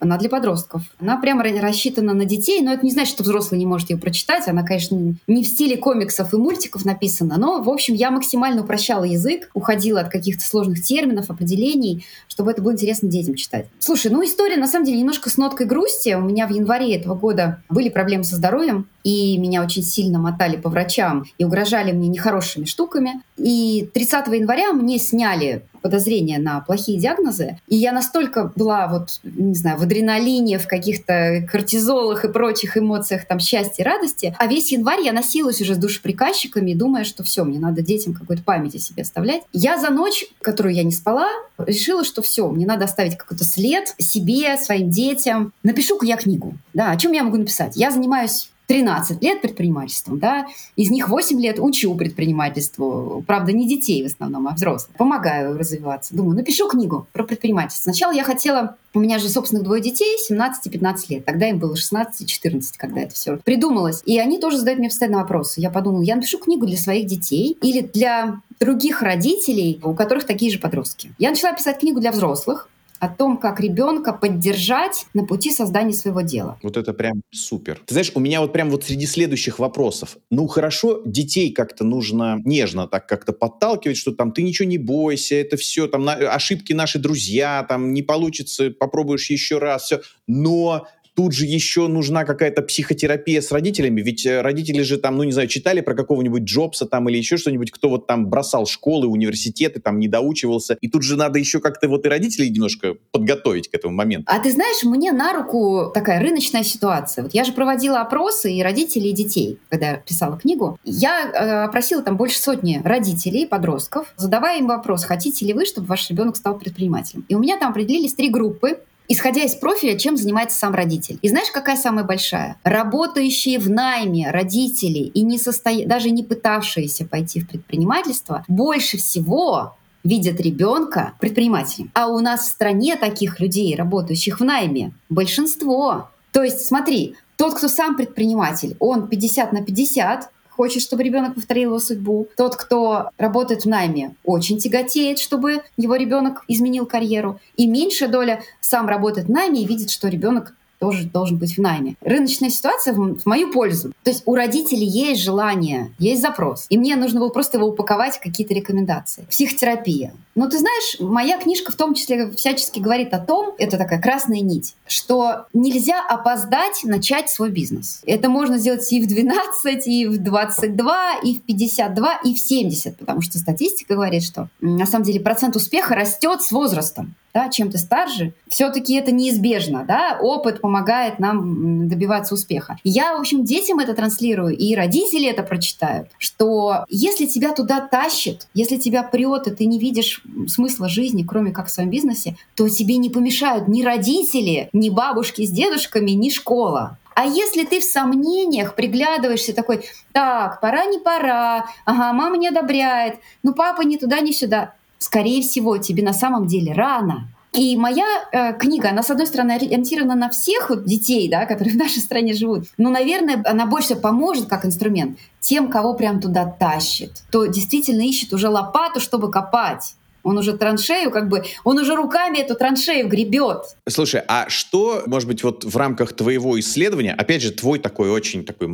[SPEAKER 2] она для подростков. Она прямо рассчитана на детей, но это не значит, что взрослый не может ее прочитать. Она, конечно, не в стиле комиксов и мультиков написана, но, в общем, я максимально упрощала язык, уходила от каких-то сложных терминов, определений, чтобы это было интересно детям читать. Слушай, ну история, на самом деле, немножко с ноткой грусти. У меня в январе этого года были проблемы со здоровьем, и меня очень сильно мотали по врачам и угрожали мне нехорошими штуками. И 30 января мне сняли подозрения на плохие диагнозы. И я настолько была вот, не знаю, в адреналине, в каких-то кортизолах и прочих эмоциях там счастья и радости. А весь январь я носилась уже с душеприказчиками, думая, что все, мне надо детям какую-то память о себе оставлять. Я за ночь, которую я не спала, решила, что все, мне надо оставить какой-то след себе, своим детям. Напишу-ка я книгу. Да, о чем я могу написать? Я занимаюсь 13 лет предпринимательством, да, из них 8 лет учу предпринимательству, правда, не детей в основном, а взрослых. Помогаю развиваться. Думаю, напишу книгу про предпринимательство. Сначала я хотела у меня же собственных двое детей, 17 и 15 лет. Тогда им было 16 и 14, когда это все придумалось. И они тоже задают мне постоянно вопросы. Я подумала, я напишу книгу для своих детей или для других родителей, у которых такие же подростки. Я начала писать книгу для взрослых, о том, как ребенка поддержать на пути создания своего дела.
[SPEAKER 1] Вот это прям супер. Ты знаешь, у меня вот прям вот среди следующих вопросов. Ну хорошо, детей как-то нужно нежно так как-то подталкивать, что там ты ничего не бойся, это все, там на, ошибки наши друзья, там не получится, попробуешь еще раз, все. Но Тут же еще нужна какая-то психотерапия с родителями, ведь э, родители же там, ну не знаю, читали про какого-нибудь Джобса там или еще что-нибудь, кто вот там бросал школы, университеты, там не доучивался. И тут же надо еще как-то вот и родителей немножко подготовить к этому моменту.
[SPEAKER 2] А ты знаешь, мне на руку такая рыночная ситуация. Вот я же проводила опросы и родителей, и детей, когда писала книгу. Я э, опросила там больше сотни родителей, подростков, задавая им вопрос, хотите ли вы, чтобы ваш ребенок стал предпринимателем. И у меня там определились три группы исходя из профиля, чем занимается сам родитель. И знаешь, какая самая большая? Работающие в найме родители и не состоя... даже не пытавшиеся пойти в предпринимательство, больше всего видят ребенка предпринимателем. А у нас в стране таких людей, работающих в найме, большинство. То есть, смотри, тот, кто сам предприниматель, он 50 на 50, хочет, чтобы ребенок повторил его судьбу. Тот, кто работает в найме, очень тяготеет, чтобы его ребенок изменил карьеру. И меньшая доля сам работает в найме и видит, что ребенок тоже должен быть в найме. Рыночная ситуация в, мою пользу. То есть у родителей есть желание, есть запрос. И мне нужно было просто его упаковать в какие-то рекомендации. Психотерапия. Но ты знаешь, моя книжка в том числе всячески говорит о том, это такая красная нить, что нельзя опоздать начать свой бизнес. Это можно сделать и в 12, и в 22, и в 52, и в 70, потому что статистика говорит, что на самом деле процент успеха растет с возрастом да, чем ты старше, все-таки это неизбежно, да, опыт помогает нам добиваться успеха. Я, в общем, детям это транслирую, и родители это прочитают, что если тебя туда тащит, если тебя прет, и ты не видишь смысла жизни, кроме как в своем бизнесе, то тебе не помешают ни родители, ни бабушки с дедушками, ни школа. А если ты в сомнениях приглядываешься такой, так, пора, не пора, ага, мама не одобряет, ну папа ни туда, ни сюда, скорее всего, тебе на самом деле рано. И моя э, книга, она, с одной стороны, ориентирована на всех вот детей, да, которые в нашей стране живут, но, наверное, она больше поможет как инструмент тем, кого прям туда тащит, кто действительно ищет уже лопату, чтобы копать Он уже траншею, как бы, он уже руками эту траншею гребет.
[SPEAKER 1] Слушай, а что, может быть, вот в рамках твоего исследования, опять же, твой такой очень такой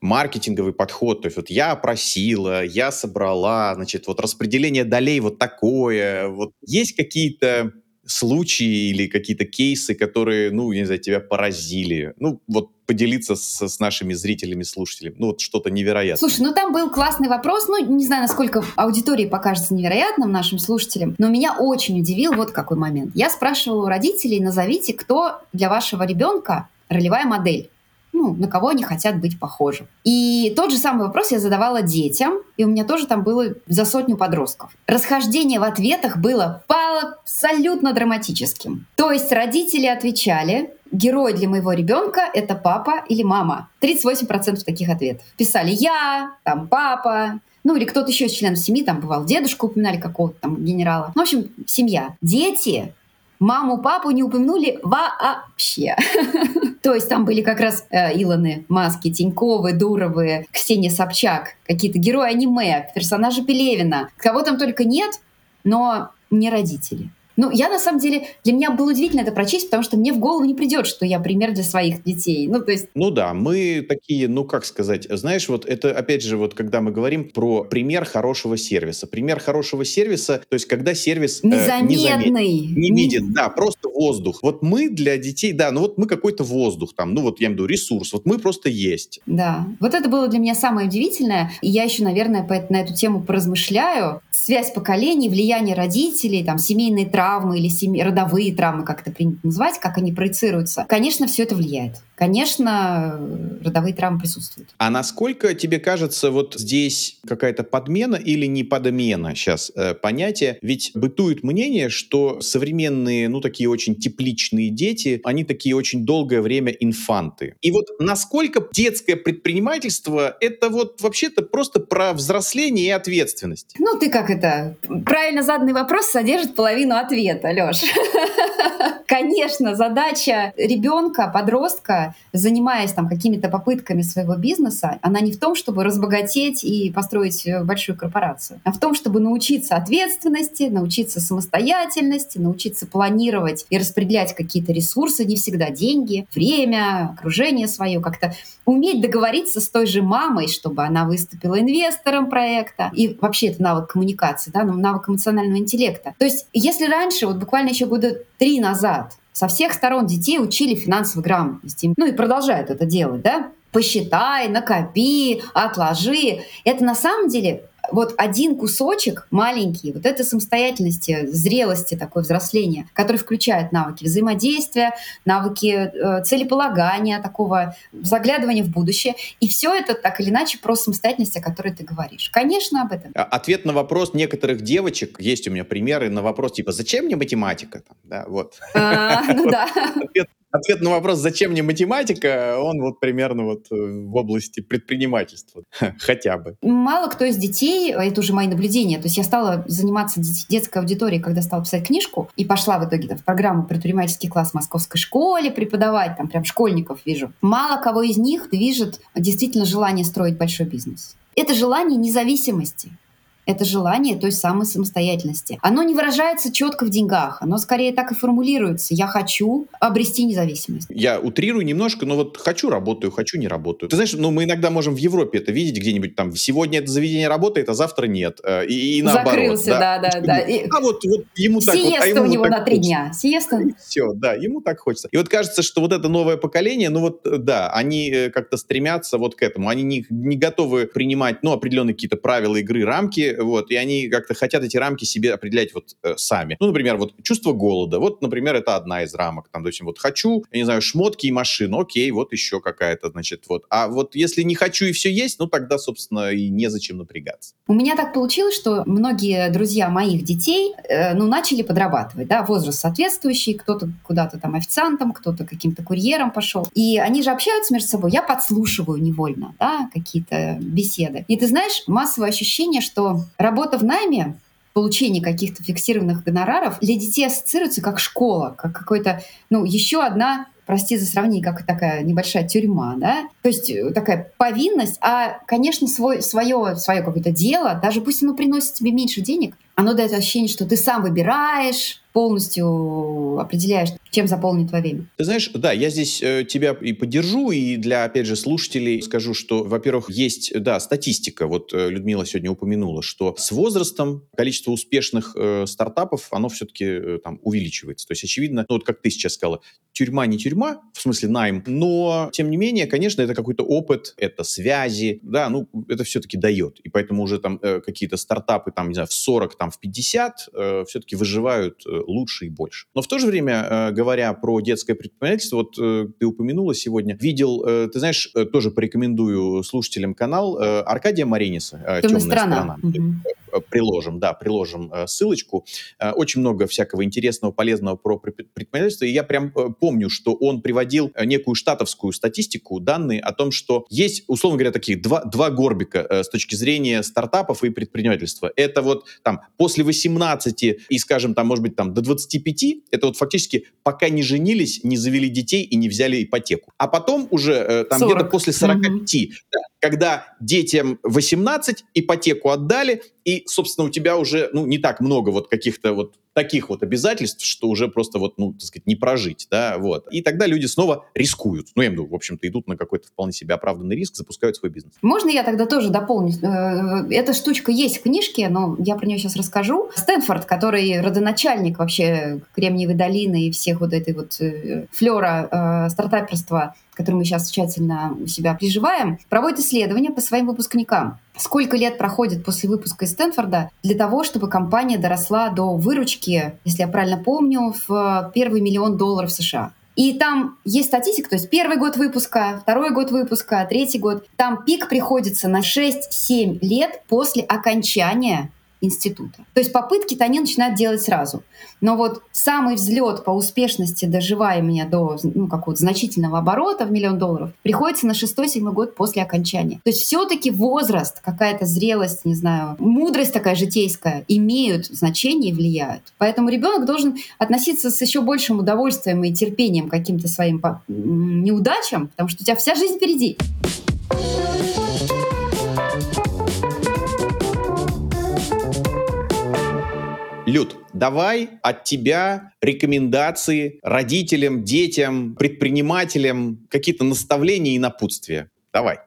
[SPEAKER 1] маркетинговый подход, то есть вот я опросила, я собрала, значит, вот распределение долей вот такое, вот есть какие-то случаи или какие-то кейсы, которые, ну, не знаю, тебя поразили? Ну, вот поделиться с, с нашими зрителями, слушателями. Ну, вот что-то невероятное.
[SPEAKER 2] Слушай, ну там был классный вопрос. Ну, не знаю, насколько аудитории покажется невероятным нашим слушателям, но меня очень удивил вот какой момент. Я спрашивала у родителей, назовите, кто для вашего ребенка ролевая модель ну, на кого они хотят быть похожи. И тот же самый вопрос я задавала детям, и у меня тоже там было за сотню подростков. Расхождение в ответах было абсолютно драматическим. То есть родители отвечали, герой для моего ребенка — это папа или мама. 38% таких ответов. Писали «я», там «папа», ну или кто-то еще из членов семьи, там бывал дедушка, упоминали какого-то там генерала. Ну, в общем, семья. Дети Маму, папу не упомянули вообще. То есть там были как раз э, Илоны, Маски, Тиньковы, Дуровы, Ксения Собчак, какие-то герои аниме, персонажи Пелевина. Кого там только нет, но не родители. Ну, я на самом деле, для меня было удивительно это прочесть, потому что мне в голову не придет, что я пример для своих детей. Ну, то есть...
[SPEAKER 1] Ну да, мы такие, ну как сказать, знаешь, вот это опять же, вот когда мы говорим про пример хорошего сервиса. Пример хорошего сервиса, то есть когда сервис
[SPEAKER 2] незаметный, э, незаметный
[SPEAKER 1] не виден, да, просто воздух. Вот мы для детей, да, ну вот мы какой-то воздух там, ну вот я имею в виду ресурс, вот мы просто есть.
[SPEAKER 2] Да, вот это было для меня самое удивительное. И я еще, наверное, на эту тему поразмышляю. Связь поколений, влияние родителей, там, семейные травмы, травмы или семьи, родовые травмы, как это принято называть, как они проецируются, конечно, все это влияет. Конечно, родовые травмы присутствуют.
[SPEAKER 1] А насколько тебе кажется, вот здесь какая-то подмена или не подмена сейчас э, понятия? Ведь бытует мнение, что современные, ну, такие очень тепличные дети, они такие очень долгое время инфанты. И вот насколько детское предпринимательство — это вот вообще-то просто про взросление и ответственность?
[SPEAKER 2] Ну, ты как это? Правильно заданный вопрос содержит половину ответа ответа, Леш. Конечно, задача ребенка, подростка, занимаясь там какими-то попытками своего бизнеса, она не в том, чтобы разбогатеть и построить э, большую корпорацию, а в том, чтобы научиться ответственности, научиться самостоятельности, научиться планировать и распределять какие-то ресурсы, не всегда деньги, время, окружение свое, как-то уметь договориться с той же мамой, чтобы она выступила инвестором проекта. И вообще это навык коммуникации, да, навык эмоционального интеллекта. То есть если раньше, вот буквально еще года три назад, со всех сторон детей учили финансовой грамотности. Ну и продолжают это делать, да? Посчитай, накопи, отложи. Это на самом деле вот один кусочек маленький вот этой самостоятельности, зрелости, такой взросления, который включает навыки взаимодействия, навыки э, целеполагания, такого заглядывания в будущее. И все это так или иначе про самостоятельность, о которой ты говоришь. Конечно, об этом.
[SPEAKER 1] А, ответ на вопрос некоторых девочек, есть у меня примеры на вопрос типа «Зачем мне математика?» да, вот.
[SPEAKER 2] А, ну да.
[SPEAKER 1] Ответ ответ на вопрос, зачем мне математика, он вот примерно вот э, в области предпринимательства, хотя бы.
[SPEAKER 2] Мало кто из детей, а это уже мои наблюдения, то есть я стала заниматься детской аудиторией, когда стала писать книжку, и пошла в итоге в программу предпринимательский класс в московской школе преподавать, там прям школьников вижу. Мало кого из них движет действительно желание строить большой бизнес. Это желание независимости это желание той самой самостоятельности. Оно не выражается четко в деньгах, оно скорее так и формулируется. Я хочу обрести независимость.
[SPEAKER 1] Я утрирую немножко, но вот хочу работаю, хочу не работаю. Ты знаешь, ну мы иногда можем в Европе это видеть где-нибудь там. Сегодня это заведение работает, а завтра нет. Э, и, и наоборот.
[SPEAKER 2] Закрылся, да, да, да.
[SPEAKER 1] А вот, вот ему так
[SPEAKER 2] Сиеста
[SPEAKER 1] вот, а ему
[SPEAKER 2] у него
[SPEAKER 1] так
[SPEAKER 2] на три дня. Сиеста.
[SPEAKER 1] Все, да, ему так хочется. И вот кажется, что вот это новое поколение, ну вот э, да, они э, как-то стремятся вот к этому. Они не, не готовы принимать, ну, определенные какие-то правила игры, рамки, вот, и они как-то хотят эти рамки себе определять вот э, сами. Ну, например, вот чувство голода. Вот, например, это одна из рамок. Там, допустим, вот хочу, я не знаю, шмотки и машину. Окей, вот еще какая-то, значит, вот. А вот если не хочу и все есть, ну, тогда, собственно, и незачем напрягаться.
[SPEAKER 2] У меня так получилось, что многие друзья моих детей, э, ну, начали подрабатывать, да, возраст соответствующий, кто-то куда-то там официантом, кто-то каким-то курьером пошел. И они же общаются между собой. Я подслушиваю невольно, да, какие-то беседы. И ты знаешь, массовое ощущение, что работа в найме получение каких-то фиксированных гонораров для детей ассоциируется как школа, как какой-то, ну, еще одна прости за сравнение, как такая небольшая тюрьма, да, то есть э, такая повинность, а, конечно, свой, свое, свое какое-то дело, даже пусть оно приносит тебе меньше денег, оно дает ощущение, что ты сам выбираешь, полностью определяешь, чем заполнить твое время.
[SPEAKER 1] Ты знаешь, да, я здесь э, тебя и поддержу, и для, опять же, слушателей скажу, что, во-первых, есть, да, статистика. Вот э, Людмила сегодня упомянула, что с возрастом количество успешных э, стартапов, оно все-таки э, там увеличивается. То есть, очевидно, ну, вот как ты сейчас сказала, тюрьма не тюрьма, в смысле найм, но, тем не менее, конечно, это какой-то опыт, это связи, да, ну, это все-таки дает. И поэтому уже там э, какие-то стартапы, там, не знаю, в 40, там, в 50 э, все-таки выживают э, лучше и больше. Но в то же время, э, говоря про детское предпринимательство, вот э, ты упомянула сегодня, видел, э, ты знаешь, тоже порекомендую слушателям канал Аркадия Мариниса
[SPEAKER 2] «Темная, Темная страна». страна.
[SPEAKER 1] Угу. Приложим, да, приложим ссылочку. Очень много всякого интересного, полезного про предпринимательство. И я прям помню, что он приводил некую штатовскую статистику, данные о том, что есть, условно говоря, таких два, два горбика с точки зрения стартапов и предпринимательства. Это вот там после 18 и, скажем, там, может быть, там до 25, это вот фактически пока не женились, не завели детей и не взяли ипотеку. А потом уже э, там где-то после 45, mm-hmm. да, когда детям 18, ипотеку отдали, и, собственно, у тебя уже, ну, не так много вот каких-то вот таких вот обязательств, что уже просто вот, ну, так сказать, не прожить, да, вот. И тогда люди снова рискуют. Ну, я имею в виду, в общем-то, идут на какой-то вполне себе оправданный риск, запускают свой бизнес.
[SPEAKER 2] Можно я тогда тоже дополню? Э, эта штучка есть в книжке, но я про нее сейчас расскажу. Стэнфорд, который родоначальник вообще Кремниевой долины и всех вот этой вот э, флера э, стартаперства, который мы сейчас тщательно у себя приживаем, проводит исследования по своим выпускникам. Сколько лет проходит после выпуска из Стэнфорда для того, чтобы компания доросла до выручки, если я правильно помню, в первый миллион долларов США. И там есть статистика, то есть первый год выпуска, второй год выпуска, третий год. Там пик приходится на 6-7 лет после окончания института. То есть попытки-то они начинают делать сразу. Но вот самый взлет по успешности доживания до ну, какого-то значительного оборота в миллион долларов приходится на шестой-седьмой год после окончания. То есть все-таки возраст, какая-то зрелость, не знаю, мудрость такая житейская имеют значение и влияют. Поэтому ребенок должен относиться с еще большим удовольствием и терпением к каким-то своим неудачам, потому что у тебя вся жизнь впереди.
[SPEAKER 1] Люд, давай от тебя рекомендации родителям, детям, предпринимателям, какие-то наставления и напутствия. Давай.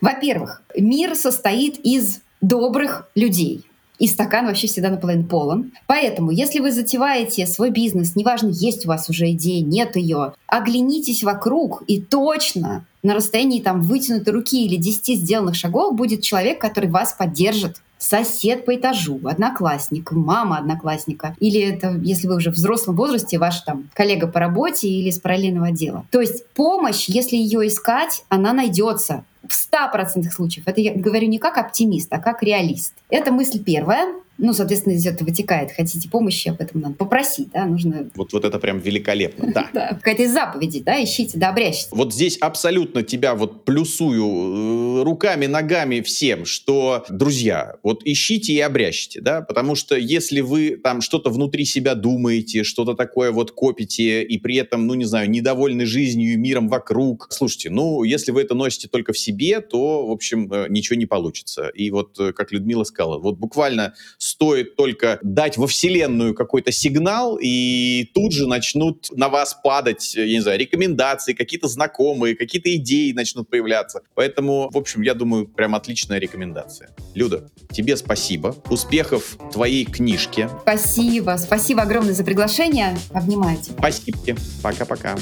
[SPEAKER 2] Во-первых, мир состоит из добрых людей и стакан вообще всегда наполовину полон. Поэтому, если вы затеваете свой бизнес, неважно, есть у вас уже идея, нет ее, оглянитесь вокруг и точно на расстоянии там вытянутой руки или 10 сделанных шагов будет человек, который вас поддержит, сосед по этажу, одноклассник, мама одноклассника, или это, если вы уже в взрослом возрасте, ваш там коллега по работе или с параллельного отдела. То есть помощь, если ее искать, она найдется в 100% случаев. Это я говорю не как оптимист, а как реалист. Это мысль первая. Ну, соответственно, из этого вытекает. Хотите помощи, об этом надо попросить, да, нужно...
[SPEAKER 1] Вот, вот это прям великолепно, да.
[SPEAKER 2] да. Какая-то из заповедей, да, ищите, да, обрящите.
[SPEAKER 1] Вот здесь абсолютно тебя вот плюсую э, руками, ногами всем, что, друзья, вот ищите и обрящите, да, потому что если вы там что-то внутри себя думаете, что-то такое вот копите, и при этом, ну, не знаю, недовольны жизнью и миром вокруг, слушайте, ну, если вы это носите только в себе, то, в общем, э, ничего не получится. И вот, э, как Людмила сказала, вот буквально стоит только дать во Вселенную какой-то сигнал, и тут же начнут на вас падать, я не знаю, рекомендации, какие-то знакомые, какие-то идеи начнут появляться. Поэтому, в общем, я думаю, прям отличная рекомендация. Люда, тебе спасибо. Успехов твоей книжке.
[SPEAKER 2] Спасибо. Спасибо огромное за приглашение. Обнимайте.
[SPEAKER 1] Спасибо. Пока-пока.